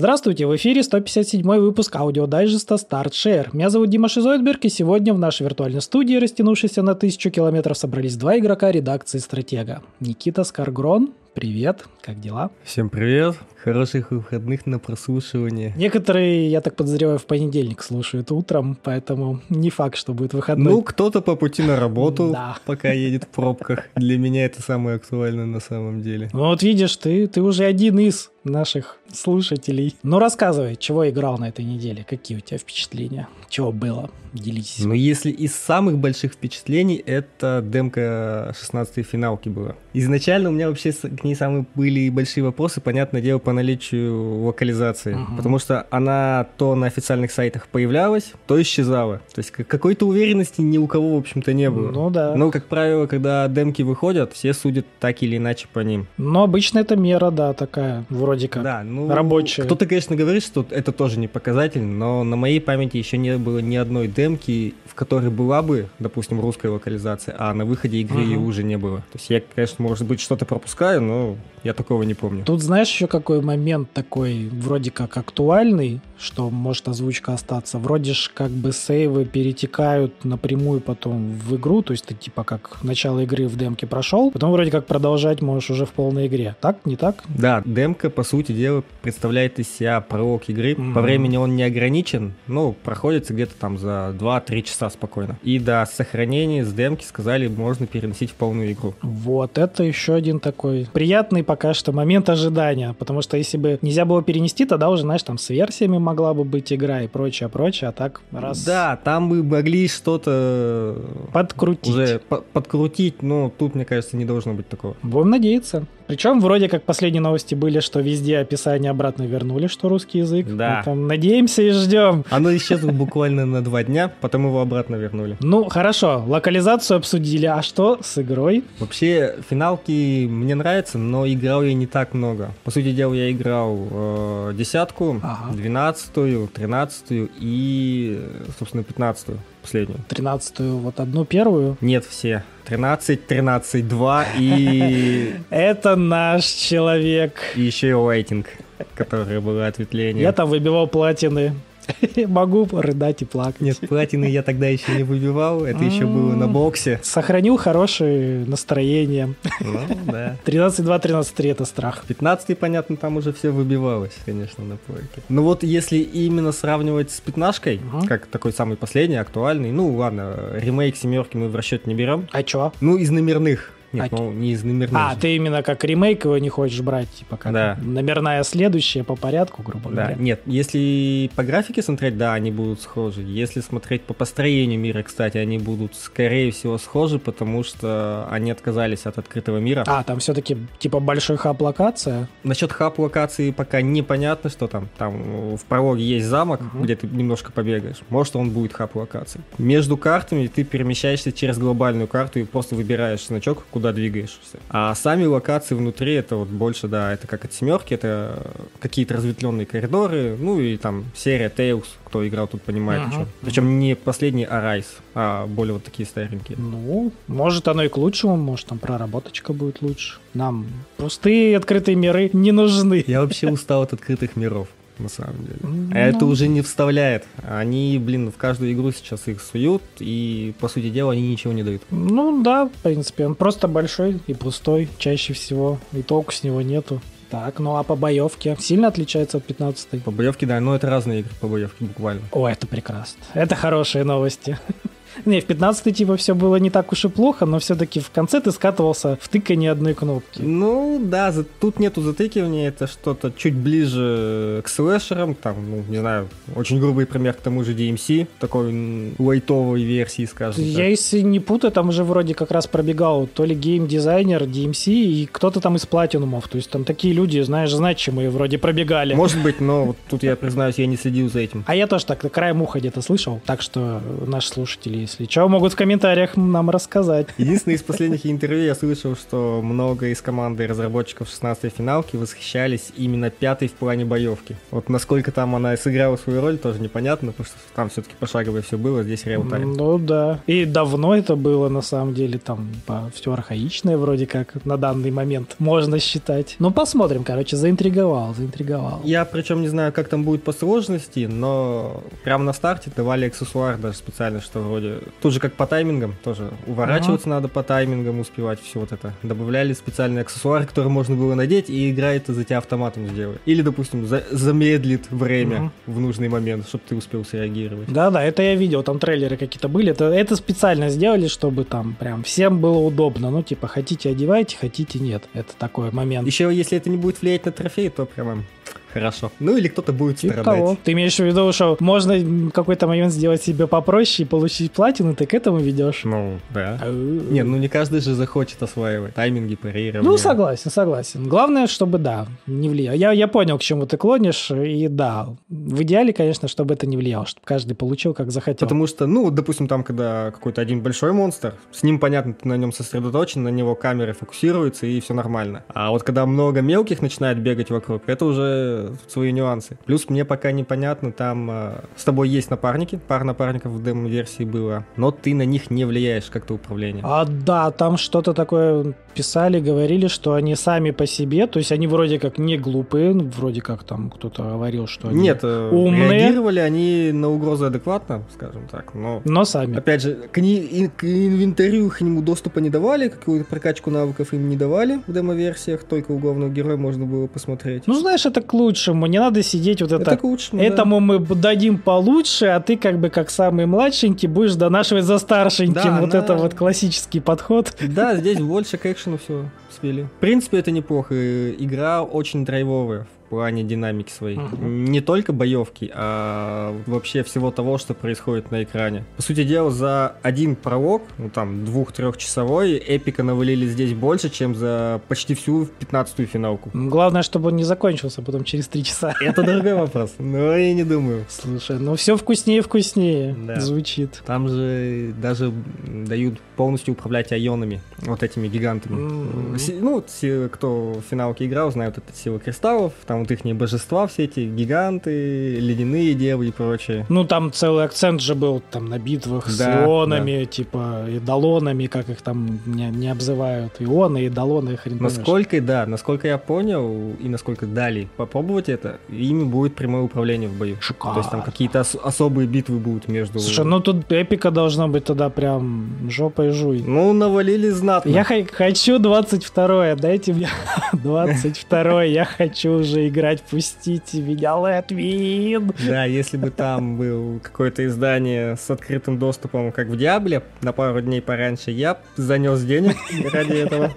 Здравствуйте, в эфире 157 выпуск аудиодайджеста StartShare. Меня зовут Дима Шизойдберг, и сегодня в нашей виртуальной студии, растянувшейся на тысячу километров, собрались два игрока редакции «Стратега». Никита Скаргрон, привет, как дела? Всем привет, хороших выходных на прослушивание. Некоторые, я так подозреваю, в понедельник слушают утром, поэтому не факт, что будет выходной. Ну, кто-то по пути на работу, пока едет в пробках. Для меня это самое актуальное на самом деле. Ну вот видишь, ты, ты уже один из наших слушателей. Ну, рассказывай, чего играл на этой неделе, какие у тебя впечатления, чего было, делитесь. Ну, если из самых больших впечатлений, это демка 16 финалки была. Изначально у меня вообще к ней самые были большие вопросы, понятное дело, по наличию локализации, угу. потому что она то на официальных сайтах появлялась, то исчезала. То есть какой-то уверенности ни у кого, в общем-то, не было. Ну да. Но, как правило, когда демки выходят, все судят так или иначе по ним. Но обычно это мера, да, такая, вроде как. Да, ну, рабочая. Кто-то, конечно, говорит, что это тоже не показатель, но на моей памяти еще не было ни одной демки, в которой была бы, допустим, русская локализация, а на выходе игры uh-huh. уже не было. То есть я, конечно, может быть, что-то пропускаю, но я такого не помню. Тут знаешь еще какой момент такой вроде как актуальный, что может озвучка остаться. Вроде ж как бы сейвы перетекают напрямую потом в игру, то есть ты типа как начало игры в демке прошел, потом вроде как продолжать можешь уже в полной игре. Так? Не так? Да, демка, по сути дела, представляет из себя пролог игры. Mm-hmm. По времени он не ограничен, но проходится где-то там за 2-3 часа спокойно. И да, сохранение с демки сказали, можно переносить в полную игру. Вот, это еще один такой приятный пока что момент ожидания, потому что если бы нельзя было перенести, тогда уже, знаешь, там с версиями могла бы быть игра и прочее, прочее, а так раз... Да, там бы могли что-то... Подкрутить. Уже подкрутить, но тут, мне кажется, не должно быть такого. Будем надеяться. Причем вроде как последние новости были, что везде описание обратно вернули, что русский язык. Да. Там надеемся и ждем. Оно исчезло буквально на два дня, потом его обратно вернули. Ну, хорошо, локализацию обсудили, а что с игрой? Вообще, финалки мне нравятся, но играл я не так много. По сути дела, я играл э, десятку, двенадцатую, тринадцатую и, собственно, пятнадцатую последнюю. Тринадцатую, вот одну первую? Нет, все. 13, 13, 2 и... Это наш человек. И еще и лайтинг, который было ответвление. Я там выбивал платины. Могу рыдать и плакать. Нет, платины я тогда еще не выбивал, это еще было на боксе. Сохранил хорошее настроение. Ну, да. 13-2, 13-3 это страх. 15 понятно, там уже все выбивалось, конечно, на плойке. Ну вот если именно сравнивать с пятнашкой, как такой самый последний, актуальный, ну ладно, ремейк семерки мы в расчет не берем. А чё? Ну, из номерных нет, а, ну не из номерных. А, ты именно как ремейк его не хочешь брать, типа как да. номерная следующая по порядку, грубо да. говоря. Нет, если по графике смотреть, да, они будут схожи. Если смотреть по построению мира, кстати, они будут скорее всего схожи, потому что они отказались от открытого мира. А, там все-таки типа большой хаб-локация? Насчет хаб-локации пока непонятно, что там. Там в прологе есть замок, угу. где ты немножко побегаешь. Может, он будет хаб-локацией. Между картами ты перемещаешься через глобальную карту и просто выбираешь значок, куда двигаешься. А сами локации внутри, это вот больше, да, это как от семерки, это какие-то разветвленные коридоры, ну и там серия Tales, кто играл, тут понимает, ага. Причем не последний Arise, а более вот такие старенькие. Ну, может оно и к лучшему, может там проработочка будет лучше. Нам пустые открытые миры не нужны. Я вообще устал от открытых миров на самом деле. Ну... Это уже не вставляет. Они, блин, в каждую игру сейчас их суют, и, по сути дела, они ничего не дают. Ну да, в принципе, он просто большой и пустой чаще всего, и толку с него нету. Так, ну а по боевке сильно отличается от 15 По боевке, да, но это разные игры по боевке буквально. О, это прекрасно. Это хорошие новости. Не, в 15 типа все было не так уж и плохо, но все-таки в конце ты скатывался в тыканье одной кнопки. Ну, да, за, тут нету затыкивания, это что-то чуть ближе к слэшерам, там, ну, не знаю, очень грубый пример к тому же DMC, такой лайтовой версии, скажем Я, так. если не путаю, там уже вроде как раз пробегал то ли геймдизайнер DMC и кто-то там из платинумов, то есть там такие люди, знаешь, значимые вроде пробегали. Может быть, но вот тут я признаюсь, я не следил за этим. А я тоже так, краем уха где-то слышал, так что наши слушатели, Если что, могут в комментариях нам рассказать. Единственное, из последних интервью я слышал, что много из команды разработчиков 16-й финалки восхищались именно пятой в плане боевки. Вот насколько там она сыграла свою роль, тоже непонятно, потому что там все-таки пошаговое все было, здесь реал-тайм. Ну да. И давно это было, на самом деле, там все архаичное вроде как на данный момент можно считать. Ну посмотрим, короче, заинтриговал, заинтриговал. Я причем не знаю, как там будет по сложности, но прямо на старте давали аксессуар даже специально, что вроде... Тут же как по таймингам, тоже уворачиваться ага. надо по таймингам, успевать все вот это. Добавляли специальный аксессуар, который можно было надеть, и игра это за тебя автоматом сделает. Или, допустим, за замедлит время угу. в нужный момент, чтобы ты успел среагировать. Да-да, это я видел, там трейлеры какие-то были. Это, это специально сделали, чтобы там прям всем было удобно. Ну, типа, хотите одевайте, хотите нет. Это такой момент. Еще если это не будет влиять на трофей, то прям Хорошо. Ну или кто-то будет типа страдать. Того. Ты имеешь в виду, что можно какой-то момент сделать себе попроще и получить платину, ты к этому ведешь? Ну, да. Не, ну не каждый же захочет осваивать тайминги, парирование. Ну, согласен, согласен. Главное, чтобы, да, не влияло. Я, я понял, к чему ты клонишь, и да, в идеале, конечно, чтобы это не влияло, чтобы каждый получил, как захотел. Потому что, ну, допустим, там, когда какой-то один большой монстр, с ним, понятно, ты на нем сосредоточен, на него камеры фокусируются, и все нормально. А вот когда много мелких начинает бегать вокруг, это уже свои нюансы. Плюс мне пока непонятно, там э, с тобой есть напарники, пара напарников в демо-версии было, но ты на них не влияешь как-то управление. А да, там что-то такое писали, говорили, что они сами по себе, то есть они вроде как не глупые, ну, вроде как там кто-то говорил, что они Нет, э, умные. реагировали они на угрозы адекватно, скажем так, но... Но сами. Опять же, к, ни, к инвентарю к нему доступа не давали, какую-то прокачку навыков им не давали в демо-версиях, только у главного героя можно было посмотреть. Ну, знаешь, это к лучшему, не надо сидеть вот это... Это к лучшему, Этому да. мы дадим получше, а ты как бы как самый младшенький будешь донашивать за старшеньким. Да, вот она... это вот классический подход. Да, здесь больше к экшену все свели. В принципе, это неплохо. Игра очень драйвовая плане динамики своей. Угу. Не только боевки, а вообще всего того, что происходит на экране. По сути дела, за один пролог, ну там двух-трехчасовой, эпика навалили здесь больше, чем за почти всю пятнадцатую финалку. Главное, чтобы он не закончился потом через три часа. Это другой вопрос. Но я не думаю. Слушай, ну все вкуснее и вкуснее да. звучит. Там же даже дают полностью управлять айонами, вот этими гигантами. Mm-hmm. Ну, кто в финалке играл, знают это сила кристаллов, там вот их божества, все эти гиганты, ледяные девы и прочее. Ну, там целый акцент же был там на битвах да, с ионами, да. типа идолонами, как их там не, не обзывают. Ионы, идолоны, хрен Насколько, понимаешь. да, насколько я понял и насколько дали попробовать это, ими будет прямое управление в бою. Шикарно. То есть там какие-то ос- особые битвы будут между... Слушай, ну тут эпика должна быть тогда прям жопой жуй. Ну, навалили знатно. Я х- хочу 22 дайте мне 22 я хочу уже играть, пустите меня, in. Да, если бы там был какое-то издание с открытым доступом, как в Диабле, на пару дней пораньше, я занес денег ради этого.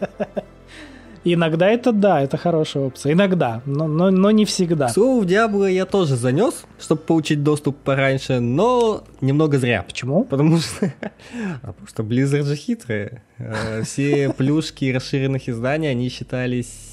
Иногда это да, это хорошая опция. Иногда, но, но, но не всегда. Слово в Диабло я тоже занес, чтобы получить доступ пораньше, но немного зря. Почему? Потому что, потому что Blizzard же хитрые. Э, все плюшки расширенных изданий, они считались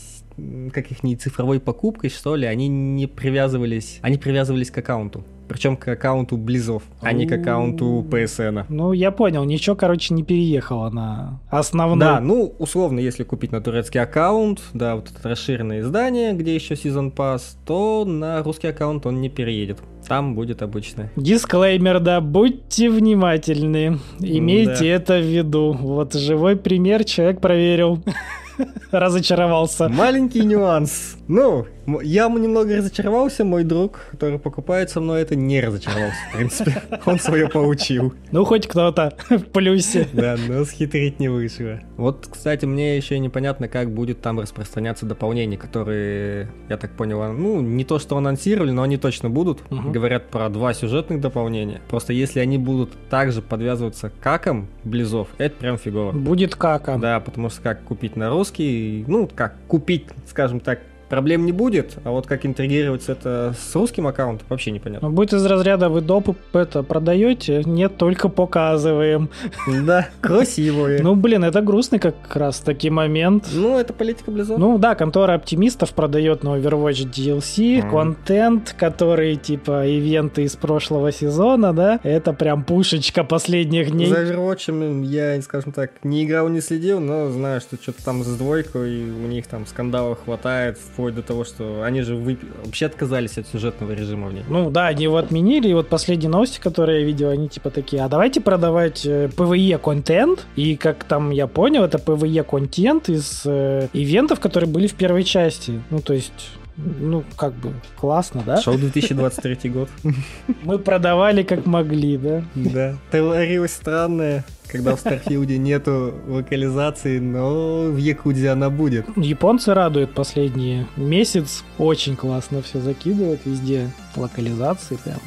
как их не цифровой покупкой, что ли, они не привязывались, они привязывались к аккаунту. Причем к аккаунту Близов, а не к аккаунту PSN. Ну, я понял, ничего, короче, не переехало на основной. Да, ну, условно, если купить на турецкий аккаунт, да, вот это расширенное издание, где еще Season Pass, то на русский аккаунт он не переедет. Там будет обычно. Дисклеймер, да, будьте внимательны. Имейте да. это в виду. Вот живой пример человек проверил. разочаровался. Маленький нюанс. Ну, я немного разочаровался, мой друг, который покупает со мной это, не разочаровался, в принципе. Он свое получил. Ну, хоть кто-то в плюсе. Да, но схитрить не вышло. Вот, кстати, мне еще непонятно, как будет там распространяться дополнения, которые, я так понял, ну, не то, что анонсировали, но они точно будут. Угу. Говорят про два сюжетных дополнения. Просто если они будут также подвязываться каком Близов, это прям фигово. Будет каком. Да, потому что как купить на русский, ну, как купить, скажем так, проблем не будет, а вот как интегрировать это с русским аккаунтом, вообще непонятно. Ну, будет из разряда вы допы это продаете? Нет, только показываем. Да, красивые. Ну, блин, это грустный как раз таки момент. Ну, это политика Blizzard. Ну да, контора оптимистов продает на Overwatch DLC, контент, который типа ивенты из прошлого сезона, да? Это прям пушечка последних дней. За Overwatch я, скажем так, не играл, не следил, но знаю, что что-то там с двойкой, у них там скандалов хватает, вплоть до того, что они же вып- вообще отказались от сюжетного режима в ней. Ну да, они его отменили, и вот последние новости, которые я видел, они типа такие, а давайте продавать э, PvE контент, и как там я понял, это PvE контент из э, ивентов, которые были в первой части. Ну то есть, ну как бы классно, да? Шел 2023 год. Мы продавали как могли, да? Да. Творилось странное, когда в Старфилде нету локализации, но в Якудзе она будет. Японцы радуют последний месяц. Очень классно все закидывают везде. Локализации, прям м,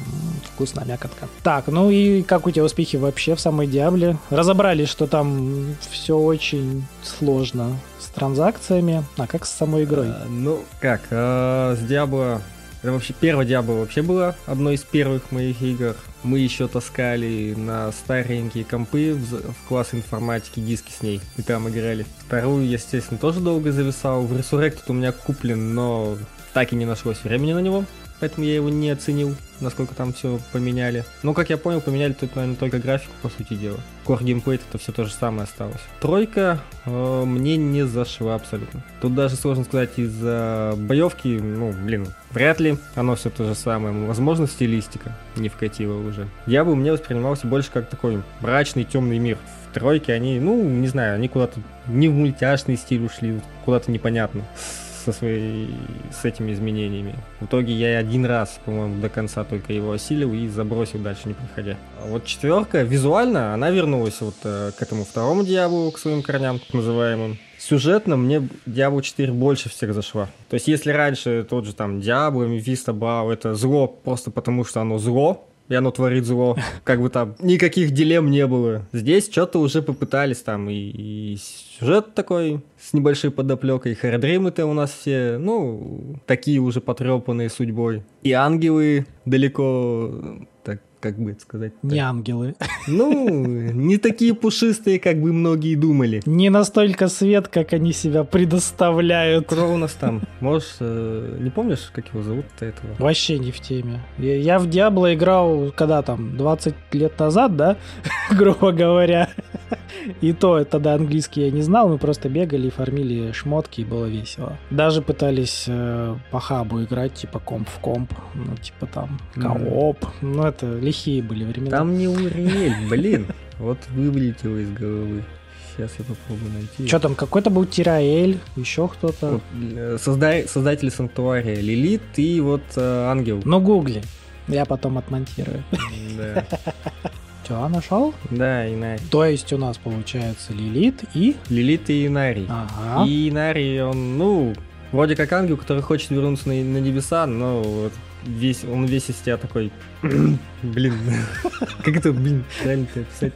вкусная мякотка. Так, ну и как у тебя успехи вообще в самой Диабле? Разобрались, что там все очень сложно с транзакциями. А как с самой игрой? А, Ну, как, а, с Диабло... Это вообще первая Диабло вообще была одной из первых моих игр. Мы еще таскали на старенькие компы в, в класс информатики диски с ней. И там играли. Вторую, естественно, тоже долго зависал. В Resurrected у меня куплен, но так и не нашлось времени на него. Поэтому я его не оценил, насколько там все поменяли. Но, как я понял, поменяли тут, наверное, только графику, по сути дела. Core геймплей это все то же самое осталось. Тройка э, мне не зашла абсолютно. Тут даже сложно сказать из-за боевки, ну, блин, вряд ли оно все то же самое. Возможно, стилистика не вкатила уже. Я бы мне воспринимался больше как такой мрачный, темный мир. В тройке они, ну, не знаю, они куда-то не в мультяшный стиль ушли, куда-то непонятно со своей, с этими изменениями. В итоге я один раз, по-моему, до конца только его осилил и забросил дальше, не проходя. А вот четверка, визуально, она вернулась вот э, к этому второму Диаблу, к своим корням, так называемым. Сюжетно мне Diablo 4 больше всех зашла. То есть, если раньше тот же там Diablo, Mephisto, Бау, это зло просто потому, что оно зло, и оно творит зло, как бы там никаких дилемм не было. Здесь что-то уже попытались там, и, и сюжет такой с небольшой подоплекой, хардримы-то у нас все, ну, такие уже потрепанные судьбой. И ангелы далеко, так, как бы это сказать Не ангелы. Ну, не такие пушистые, как бы многие думали. Не настолько свет, как они себя предоставляют. Кто у нас там? Можешь, э, не помнишь, как его зовут-то этого? Вообще не в теме. Я, я в Диабло играл, когда там, 20 лет назад, да? Грубо говоря. И то тогда английский я не знал, мы просто бегали и фармили шмотки, и было весело. Даже пытались э, по хабу играть, типа комп в комп, ну, типа там кооп. Ну, это лихие были времена. Там не Уриэль, блин. Вот вылетело из головы. Сейчас я попробую найти. Что там, какой-то был Тираэль, еще кто-то. Вот, э, создай- создатели Санктуария Лилит и вот э, Ангел. Ну, гугли. Я потом отмонтирую. Да. Все, нашел? Да, Инари. То есть у нас получается Лилит и... Лилит и Инарий. Ага. И Инарий, он, ну, вроде как ангел, который хочет вернуться на, на небеса, но вот весь, он весь из себя такой, блин, как это, блин, правильно описать?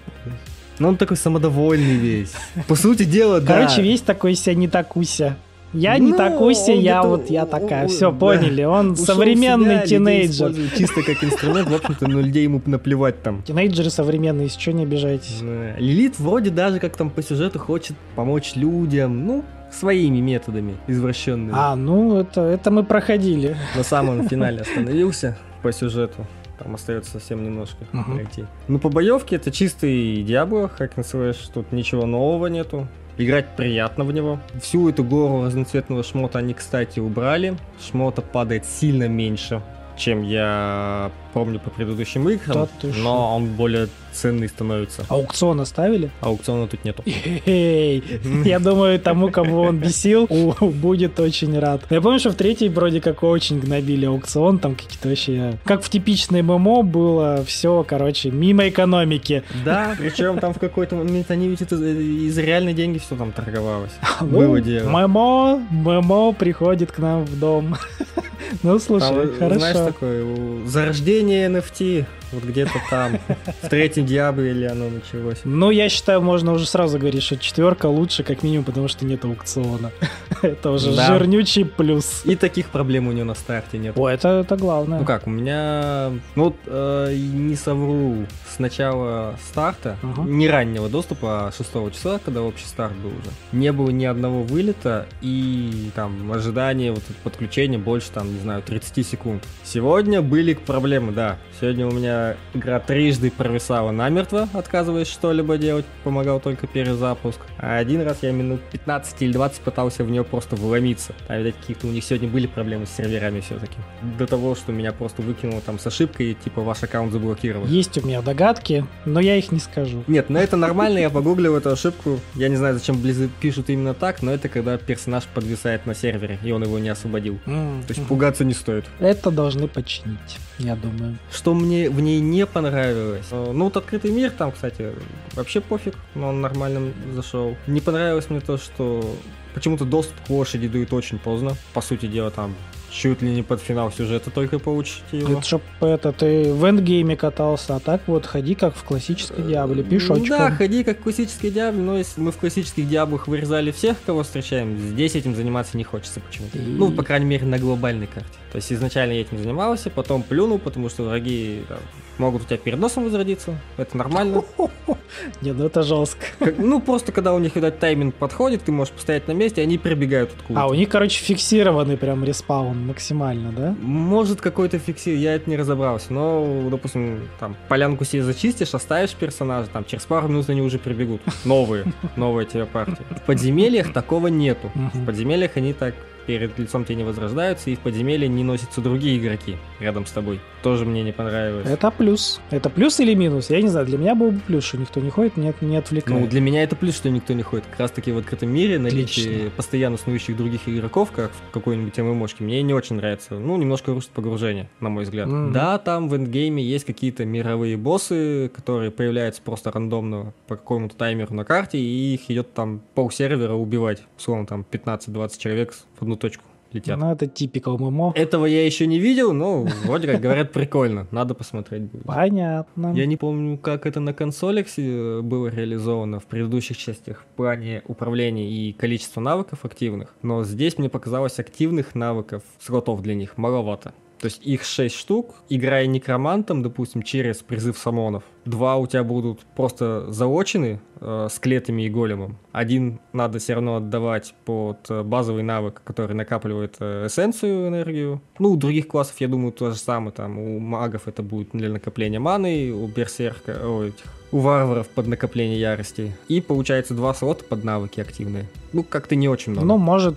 Ну, он такой самодовольный весь. По сути дела, да. Короче, весь такой себя не такуся. Я не Ну, такуся, он я где-то- вот я такая. он- Все, да. поняли. Он Ушел современный себя, тинейджер. Чисто как инструмент, в общем-то, на людей ему наплевать там. Тинейджеры современные, если что, не обижайтесь. Лилит вроде даже как там по сюжету хочет помочь людям, ну, своими методами извращенными. А, ну это, это мы проходили. На самом финале остановился по сюжету. Там остается совсем немножко Мгм. пройти. Ну, по боевке это чистый Диабло, как называешь, тут ничего нового нету. Играть приятно в него. Всю эту гору разноцветного шмота они, кстати, убрали. Шмота падает сильно меньше, чем я помню по предыдущим играм. Да но он более ценный становится. Аукцион оставили? Аукциона тут нету. Я думаю, тому, кого он бесил, будет очень рад. Я помню, что в третьей вроде как очень гнобили аукцион, там какие-то вообще... Как в типичной ММО было все, короче, мимо экономики. Да, причем там в какой-то момент они ведь это из реальной деньги все там торговалось. Ну, Было дело. ММО, ММО приходит к нам в дом. Ну, слушай, Там, э, знаешь, хорошо. такое зарождение NFT Вот где-то там, в третьем Диабле или оно началось. Ну, я считаю, можно уже сразу говорить, что четверка лучше, как минимум, потому что нет аукциона. Это уже Да. жирнючий плюс. И таких проблем у него на старте нет. О, это, это главное. Ну как, у меня, ну вот, э, не совру, с начала старта, Ага. не раннего доступа, а 6 числа, когда общий старт был уже, не было ни одного вылета и там ожидание вот подключения больше там, не знаю, 30 секунд. Сегодня были проблемы, да. Сегодня у меня игра трижды провисала намертво, отказываясь что-либо делать, помогал только перезапуск. А один раз я минут 15 или 20 пытался в нее просто вломиться. Там, видать, какие-то у них сегодня были проблемы с серверами все-таки. До того, что меня просто выкинуло там с ошибкой, типа ваш аккаунт заблокирован. Есть у меня догадки, но я их не скажу. Нет, но это нормально, я погуглил эту ошибку. Я не знаю, зачем Близы пишут именно так, но это когда персонаж подвисает на сервере, и он его не освободил. То есть пугаться не стоит. Это должны починить, я думаю. Что мне в ней не понравилось? э, Ну, вот открытый мир там, кстати, вообще пофиг, но он нормально зашел. Не понравилось мне то, что почему-то доступ к лошади дают очень поздно. По сути дела, там чуть ли не под финал сюжета только получите его. Это чтоб это ты в эндгейме катался, а так вот ходи как в классической Диабле, пешочком. Да, ходи как в классической Диабле, но если мы в классических Диаблах вырезали всех, кого встречаем, здесь этим заниматься не хочется почему-то. И- Ну, по крайней мере, на глобальной карте. То есть изначально я этим занимался, потом плюнул, потому что враги там, могут у тебя перед носом возродиться. Это нормально. Не, ну это жестко. Как- ну, просто когда у них, видать, тайминг подходит, ты можешь постоять на месте, они прибегают откуда А, у них, короче, фиксированный прям respawn максимально, да? Может какой-то фиксир, я это не разобрался, но, допустим, там, полянку себе зачистишь, оставишь персонажа, там, через пару минут они уже прибегут. Новые, новая тебе партия. В подземельях такого нету. В подземельях они так перед лицом тебе не возрождаются, и в подземелье не носятся другие игроки рядом с тобой. Тоже мне не понравилось. Это плюс. Это плюс или минус? Я не знаю, для меня был бы плюс, что никто не ходит, не, не отвлекает. Ну, для меня это плюс, что никто не ходит. Как раз таки в открытом мире наличие Отлично. постоянно снующих других игроков, как в какой-нибудь ММОшке, мне не очень нравится. Ну, немножко рушит погружение, на мой взгляд. Мгм. Да, там в эндгейме есть какие-то мировые боссы, которые появляются просто рандомно по какому-то таймеру на карте, и их идет там полсервера убивать. Условно, там 15-20 человек в одну точку летят. Ну, это типикал ММО. Этого я еще не видел, но вроде как говорят прикольно. Надо посмотреть будет. Понятно. Я не помню, как это на консолях э, было реализовано в предыдущих частях в плане управления и количества навыков активных, но здесь мне показалось активных навыков, слотов для них маловато. То есть их 6 штук, играя некромантом, допустим, через призыв самонов. Два у тебя будут просто заочены э, скелетами и големом. Один надо все равно отдавать под э, базовый навык, который накапливает э, эссенцию, энергию. Ну, у других классов, я думаю, то же самое. Там у магов это будет для накопления маны, у берсерка, о, этих, у варваров под накопление ярости. И получается два слота под навыки активные. Ну, как-то не очень много. Ну, может,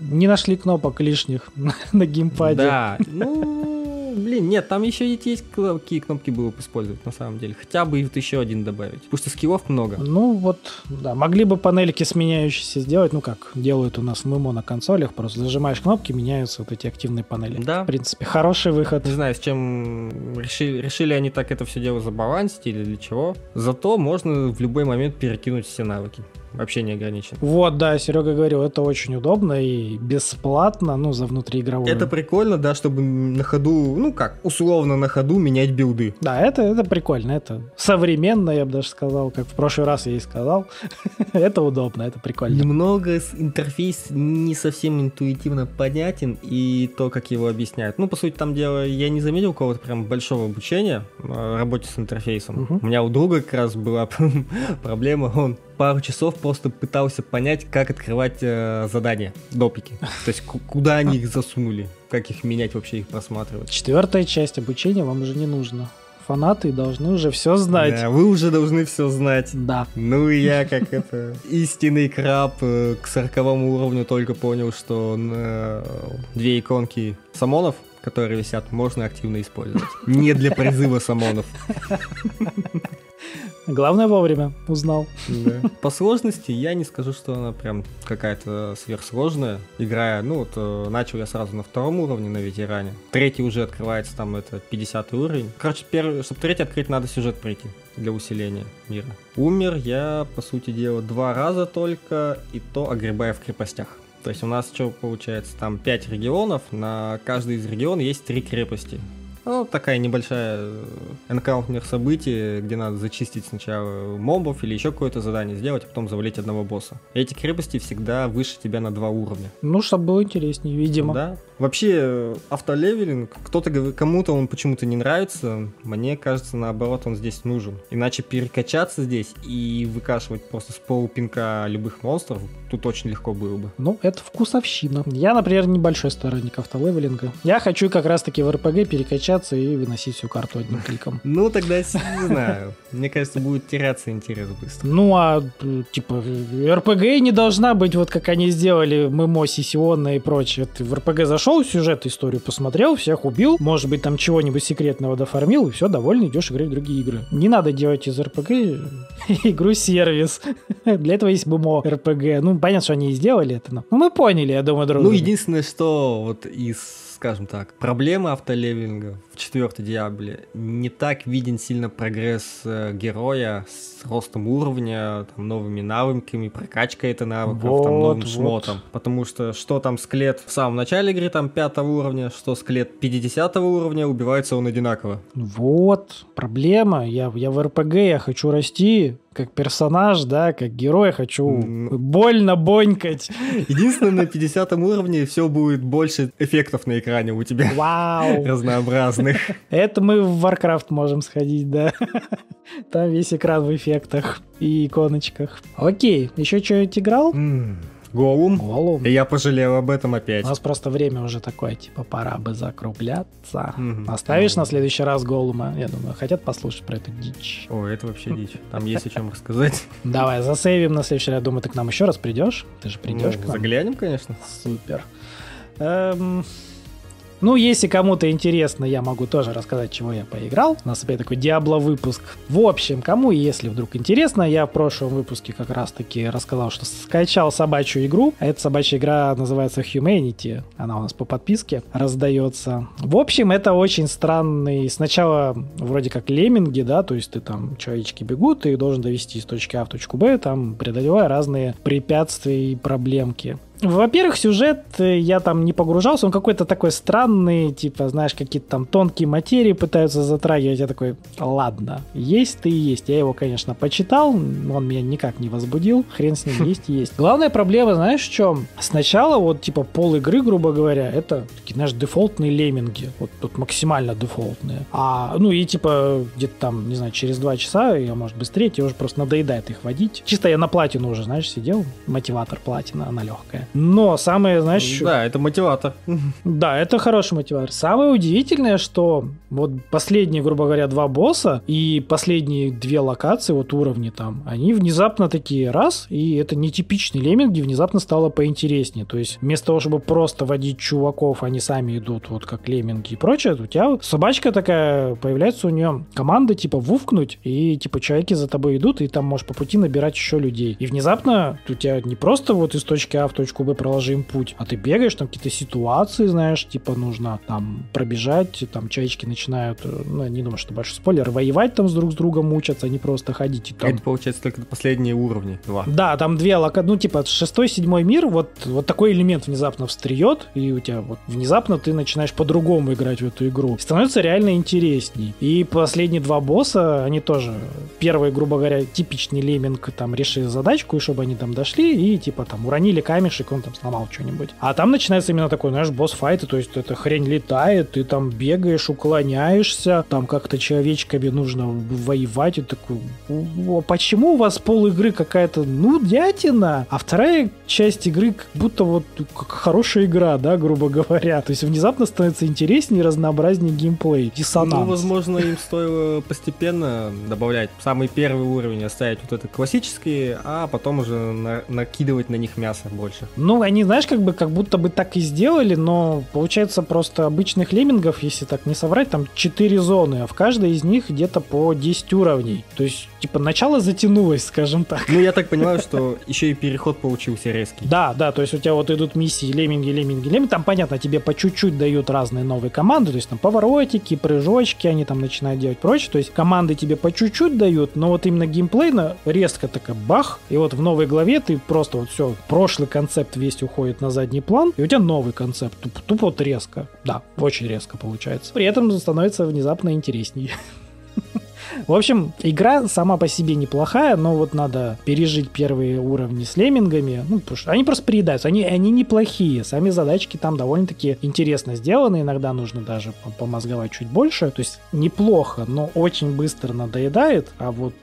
не нашли кнопок лишних на геймпаде. Да, ну, блин, нет, там еще есть, есть какие кнопки было бы использовать на самом деле. Хотя бы вот еще один добавить. Пусть и скиллов много. Ну вот, да, могли бы панельки сменяющиеся сделать, ну как делают у нас ММО на консолях, просто зажимаешь кнопки, меняются вот эти активные панели. Да. В принципе, хороший выход. Не знаю, с чем решили, решили они так это все дело забалансить или для чего. Зато можно в любой момент перекинуть все навыки. Вообще не ограничен. Вот, да, Серега говорил, это очень удобно и бесплатно, ну, за внутриигровую. Это прикольно, да, чтобы на ходу, ну как, условно на ходу менять билды. Да, это, это прикольно, это современно, я бы даже сказал, как в прошлый раз я и сказал. это удобно, это прикольно. Немного с- интерфейс не совсем интуитивно понятен, и то, как его объясняют. Ну, по сути, там дело, я не заметил какого-то прям большого обучения э, работе с интерфейсом. Мгм. У меня у друга как раз была проблема, он пару часов просто пытался понять, как открывать э, задания, допики. То есть, ку- куда они их засунули, как их менять, вообще их просматривать. Четвертая часть обучения вам уже не нужно. Фанаты должны уже все знать. Да, вы уже должны все знать. Да. Ну и я, как это, истинный краб, э, к сороковому уровню только понял, что на две иконки самонов, которые висят, можно активно использовать. Не для призыва самонов. Главное вовремя узнал. По сложности я не скажу, что она прям какая-то сверхсложная. Играя, ну вот, э, начал я сразу на втором уровне, на ветеране. Третий уже открывается, там это 50 уровень. Короче, первый, чтобы третий открыть, надо сюжет пройти для усиления мира. Умер я, по сути дела, два раза только, и то огребая в крепостях. То есть у нас что получается? Там 5 регионов, на каждый из регионов есть три крепости. Ну, такая небольшая э, энкаунтер событий, где надо зачистить сначала мобов или еще какое-то задание сделать, а потом завалить одного босса. Эти крепости всегда выше тебя на два уровня. Ну, чтобы было интереснее, видимо. Да. Вообще, э, автолевелинг, кто-то кому-то он почему-то не нравится, мне кажется, наоборот, он здесь нужен. Иначе перекачаться здесь и выкашивать просто с полупинка любых монстров, тут очень легко было бы. Ну, это вкусовщина. Я, например, небольшой сторонник автолевелинга. Я хочу как раз-таки в РПГ перекачаться и выносить всю карту одним кликом. Ну, тогда не знаю. Мне кажется, будет теряться интерес быстро. Ну, а, типа, РПГ не должна быть вот как они сделали ММО, Сисиона и прочее. Ты в РПГ зашел, сюжет, историю посмотрел, всех убил, может быть, там чего-нибудь секретного дофармил, и все, довольно идешь играть в другие игры. Не надо делать из РПГ игру-сервис. Для этого есть ММО РПГ. Ну, понятно, что они и сделали это, но ну, мы поняли, я думаю, друг Ну, единственное, что вот из скажем так, проблемы автолевелинга четвертой Диабле не так виден сильно прогресс э, героя с ростом уровня, там, новыми навыками, прокачкой это навыков, вот, там, новым вот. шмотом. Потому что что там склет в самом начале игры, там, пятого уровня, что склет 50 уровня, убивается он одинаково. Вот, проблема. Я, я в РПГ, я хочу расти, как персонаж, да, как герой, хочу больно бонькать. Единственное, на 50 уровне все будет больше эффектов на экране у тебя. Вау! Разнообразных. Это мы в Warcraft можем сходить, да. Там весь экран в эффектах и иконочках. Окей, еще что-нибудь играл? Голум. Голум. И я пожалел об этом опять. У нас просто время уже такое, типа, пора бы закругляться. Угу. Оставишь на следующий раз Голума? Я думаю, хотят послушать про эту дичь. О, это вообще дичь. Там есть о чем рассказать. Давай, засейвим на следующий раз. Думаю, ты к нам еще раз придешь? Ты же придешь ну, к нам. Заглянем, конечно. Супер. Ну, если кому-то интересно, я могу тоже рассказать, чего я поиграл. У нас опять такой Диабло выпуск. В общем, кому, если вдруг интересно, я в прошлом выпуске как раз-таки рассказал, что скачал собачью игру. Эта собачья игра называется Humanity. Она у нас по подписке раздается. В общем, это очень странный... Сначала вроде как лемминги, да, то есть ты там, человечки бегут, ты должен довести из точки А в точку Б, там преодолевая разные препятствия и проблемки. Во-первых, сюжет э, я там не погружался, он какой-то такой странный, типа, знаешь, какие-то там тонкие материи пытаются затрагивать. Я такой, ладно, есть ты и есть. Я его, конечно, почитал, он меня никак не возбудил, хрен с ним есть есть. Главная проблема, знаешь, в чем? Сначала вот, типа, пол игры, грубо говоря, это такие, знаешь, дефолтные лемминги, вот тут максимально дефолтные. А, ну и, типа, где-то там, не знаю, через два часа, я, может, быстрее, тебе уже просто надоедает их водить. Чисто я на платину уже, знаешь, сидел, мотиватор платина, она легкая. Но самое, знаешь... Да, это мотиватор. Да, это хороший мотиватор. Самое удивительное, что вот последние, грубо говоря, два босса и последние две локации, вот уровни там, они внезапно такие раз, и это нетипичный элемент, где внезапно стало поинтереснее. То есть вместо того, чтобы просто водить чуваков, они сами идут вот как лемминги и прочее, у тебя собачка такая, появляется у нее команда типа вувкнуть, и типа человеки за тобой идут, и там можешь по пути набирать еще людей. И внезапно у тебя не просто вот из точки А в точку Б проложим путь, а ты бегаешь, там какие-то ситуации, знаешь, типа нужно там пробежать, там человечки начинают, э, ну, не думаю, что большой спойлер, воевать там с друг с другом мучаться, а не просто ходить. И там... Это получается только последние уровни, два. Да, там две лока, ну, типа, шестой, седьмой мир, вот, вот такой элемент внезапно встреет, и у тебя вот внезапно ты начинаешь по-другому играть в эту игру. становится реально интересней. И последние два босса, они тоже, первый, грубо говоря, типичный леминг, там, решили задачку, и чтобы они там дошли, и, типа, там, уронили камешек, он там сломал что-нибудь. А там начинается именно такой, знаешь, босс-файты, то есть эта хрень летает, ты там бегаешь, уклоняешься, там как-то человечками нужно воевать, и такой, почему у вас пол игры какая-то, ну, дятина, а вторая часть игры как будто вот как хорошая игра, да, грубо говоря. То есть внезапно становится интереснее разнообразнее геймплей. Диссонанс. Ну, возможно, им стоило постепенно добавлять самый первый уровень, оставить вот это классические, а потом уже на накидывать на них мясо больше. Ну, они, знаешь, как бы как будто бы так и сделали, но получается просто обычных леммингов, если так не соврать, там 4 зоны, а в каждой из них где-то по 10 уровней. То есть, типа, начало затянулось, скажем так. Ну, я так понимаю, что еще и переход получился резкий. Да, да, то есть у тебя вот идут миссии лемминги, лемминги, лемминги, там, понятно, тебе по чуть-чуть дают разные новые команды, то есть там поворотики, прыжочки, они там начинают делать прочее, то есть команды тебе по чуть-чуть дают, но вот именно геймплейно резко такая бах, и вот в новой главе ты просто вот все, прошлый концепт сюжет весь уходит на задний план, и у тебя новый концепт. Туп, тупо вот резко. Да, очень резко получается. При этом становится внезапно интереснее. В общем, игра сама по себе неплохая, но вот надо пережить первые уровни с леммингами. Ну, потому что они просто приедаются. Они, они неплохие. Сами задачки там довольно-таки интересно сделаны. Иногда нужно даже помозговать чуть больше. То есть неплохо, но очень быстро надоедает. А вот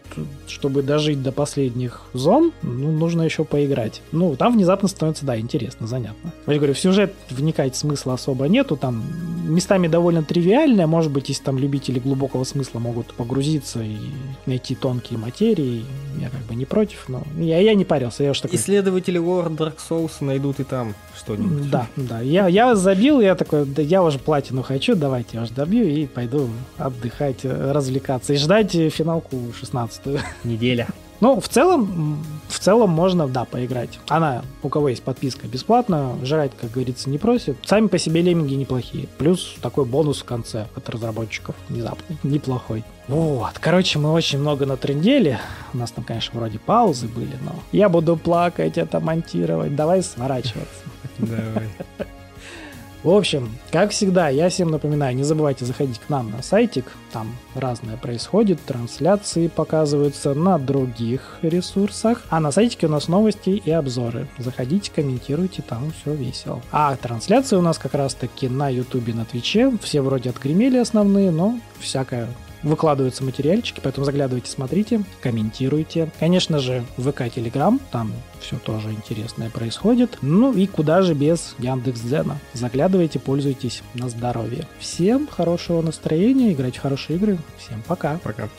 чтобы дожить до последних зон, ну, нужно еще поиграть. Ну, там внезапно становится, да, интересно, занятно. Я говорю, в сюжет вникать смысла особо нету. Там местами довольно тривиальное. Может быть, если там любители глубокого смысла могут погрузиться и найти тонкие материи, я как бы не против, но я, я не парился. Я уж такой... Исследователи лор Dark Souls найдут и там что-нибудь. Да, да. Я, я забил, я такой, да я уже платину хочу, давайте я уже добью и пойду отдыхать, развлекаться и ждать финалку 16-ю. Неделя. Ну, в целом, в целом можно, да, поиграть. Она, у кого есть подписка, бесплатно, жрать, как говорится, не просит. Сами по себе лемминги неплохие. Плюс такой бонус в конце от разработчиков внезапный, неплохой. Вот, короче, мы очень много натрендели. У нас там, конечно, вроде паузы были, но я буду плакать, это монтировать. Давай сворачиваться. Давай. В общем, как всегда, я всем напоминаю, не забывайте заходить к нам на сайтик, там разное происходит, трансляции показываются на других ресурсах, а на сайтике у нас новости и обзоры. Заходите, комментируйте, там все весело. А трансляции у нас как раз таки на ютубе, на твиче, все вроде отгремели основные, но всякое выкладываются материальчики, поэтому заглядывайте, смотрите, комментируйте. Конечно же, ВК, Телеграм, там все тоже интересное происходит. Ну и куда же без Яндекс.Дзена. Заглядывайте, пользуйтесь на здоровье. Всем хорошего настроения, играйте в хорошие игры. Всем пока. Пока.